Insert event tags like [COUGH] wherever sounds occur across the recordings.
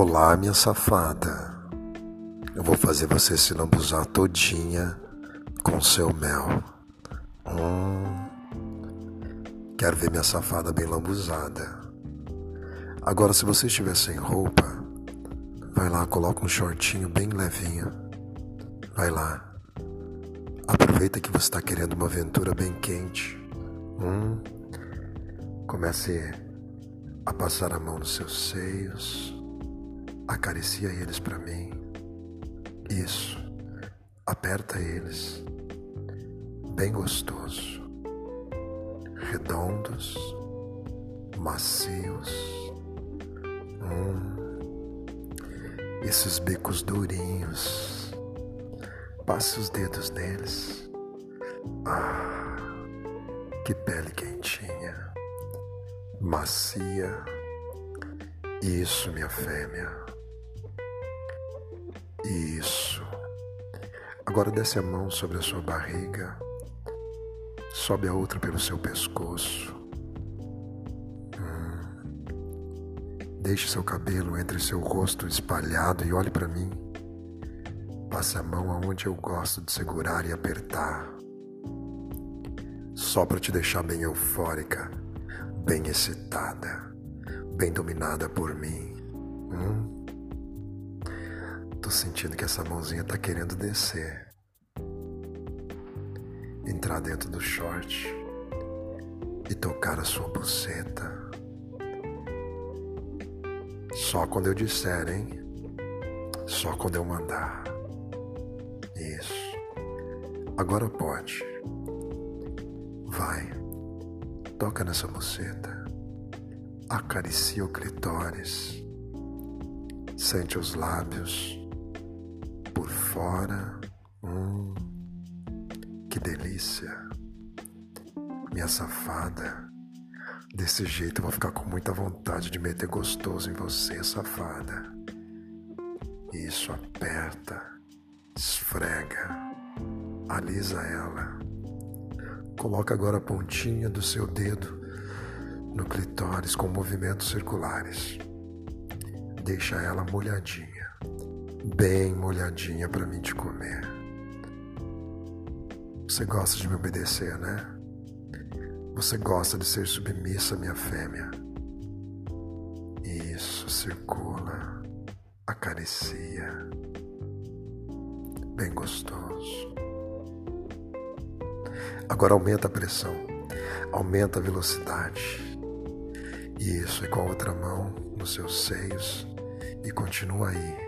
Olá, minha safada. Eu vou fazer você se lambuzar todinha com seu mel. Hum. Quero ver minha safada bem lambuzada. Agora, se você estiver sem roupa, vai lá, coloca um shortinho bem levinho. Vai lá. Aproveita que você está querendo uma aventura bem quente. Hum. Comece a passar a mão nos seus seios Acaricia eles para mim. Isso. Aperta eles. Bem gostoso. Redondos, macios. Hum. Esses bicos durinhos. Passe os dedos neles. Ah, que pele quentinha, macia. Isso, minha fêmea. Isso. Agora desce a mão sobre a sua barriga, sobe a outra pelo seu pescoço. Hum. Deixe seu cabelo entre seu rosto espalhado e olhe para mim. Passe a mão aonde eu gosto de segurar e apertar. Só para te deixar bem eufórica, bem excitada, bem dominada por mim. Hum? Tô sentindo que essa mãozinha tá querendo descer. Entrar dentro do short e tocar a sua buceta. Só quando eu disser, hein? Só quando eu mandar. Isso. Agora pode. Vai. Toca nessa buceta. Acaricia o clitóris. Sente os lábios por fora. Hum, que delícia. Minha safada. Desse jeito eu vou ficar com muita vontade de meter gostoso em você, safada. Isso, aperta, esfrega, alisa ela. Coloca agora a pontinha do seu dedo no clitóris com movimentos circulares. Deixa ela molhadinha bem molhadinha para mim te comer. Você gosta de me obedecer, né? Você gosta de ser submissa, minha fêmea. Isso, circula, acaricia. Bem gostoso. Agora aumenta a pressão, aumenta a velocidade. Isso, e com a outra mão nos seus seios e continua aí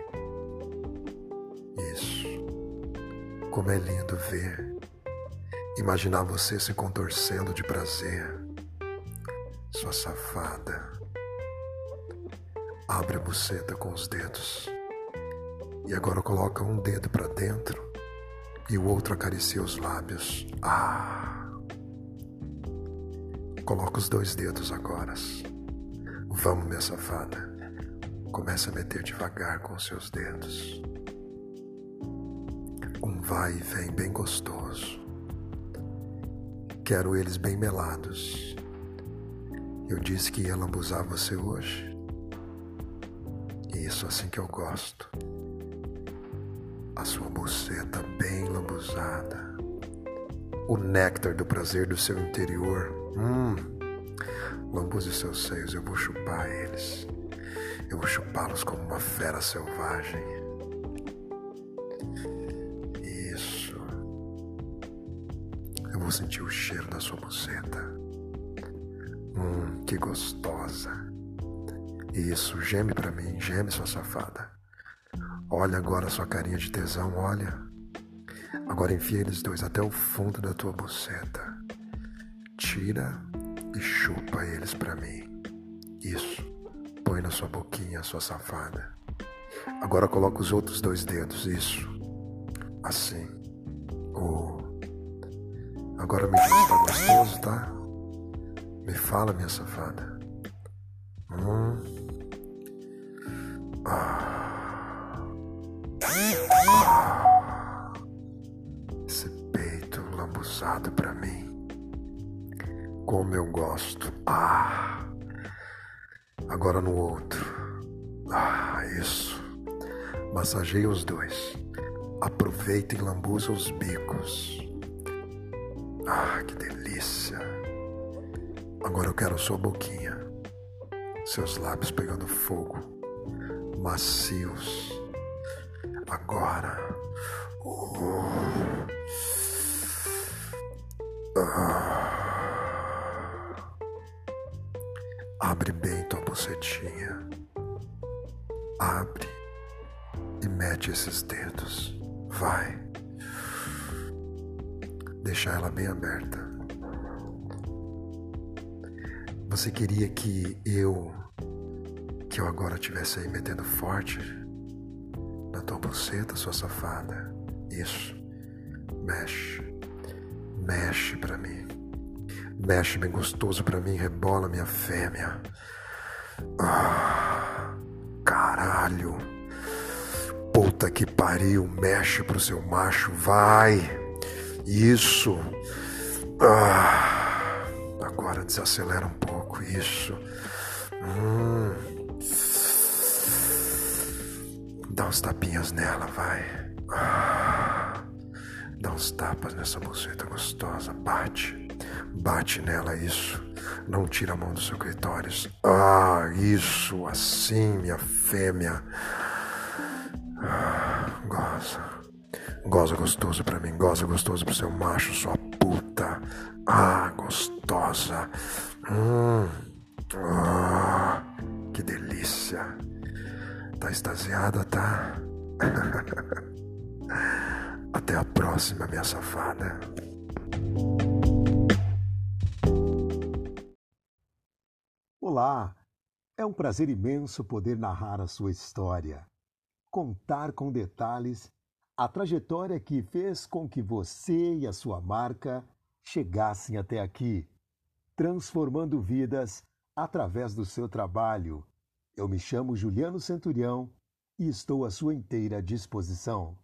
Como é lindo ver, imaginar você se contorcendo de prazer, sua safada. Abre a buceta com os dedos e agora coloca um dedo para dentro e o outro acaricia os lábios. Ah! Coloca os dois dedos agora. Vamos, minha safada. Começa a meter devagar com seus dedos vai e vem bem gostoso. Quero eles bem melados. Eu disse que ia lambuzar você hoje. Isso assim que eu gosto. A sua buceta bem lambuzada. O néctar do prazer do seu interior. Hum. Lambuze seus seios, eu vou chupar eles. Eu vou chupá-los como uma fera selvagem. Vou sentir o cheiro da sua buceta. Hum, que gostosa. Isso, geme para mim, geme, sua safada. Olha agora sua carinha de tesão, olha. Agora enfia eles dois até o fundo da tua buceta. Tira e chupa eles para mim. Isso. Põe na sua boquinha, sua safada. Agora coloca os outros dois dedos, isso. Assim. Oh. Agora me diz tá gostoso, tá? Me fala, minha safada. Hum. Ah. Ah. Esse peito lambuzado pra mim. Como eu gosto. Ah. Agora no outro. Ah, isso. Massageia os dois. Aproveita e lambuza os bicos. Ah, que delícia. Agora eu quero sua boquinha. Seus lábios pegando fogo. Macios. Agora. Oh. Ah. Abre bem tua bucetinha. Abre e mete esses dedos. Vai. Deixar ela bem aberta. Você queria que eu, que eu agora estivesse aí metendo forte na tua buceta, sua safada? Isso. Mexe. Mexe pra mim. Mexe bem gostoso pra mim, rebola minha fêmea. Ah, caralho. Puta que pariu, mexe pro seu macho, vai. Isso. Ah, agora desacelera um pouco, isso. Hum. Dá uns tapinhas nela, vai. Ah, dá uns tapas nessa buceta gostosa, bate. Bate nela, isso. Não tira a mão do seu clitóris. Ah, isso, assim, minha fêmea. Goza. Goza gostoso pra mim, goza gostoso pro seu macho, sua puta. Ah, gostosa. Hum. Ah, que delícia. Tá extasiada, tá? [LAUGHS] Até a próxima, minha safada. Olá! É um prazer imenso poder narrar a sua história contar com detalhes a trajetória que fez com que você e a sua marca chegassem até aqui, transformando vidas através do seu trabalho. Eu me chamo Juliano Centurião e estou à sua inteira disposição.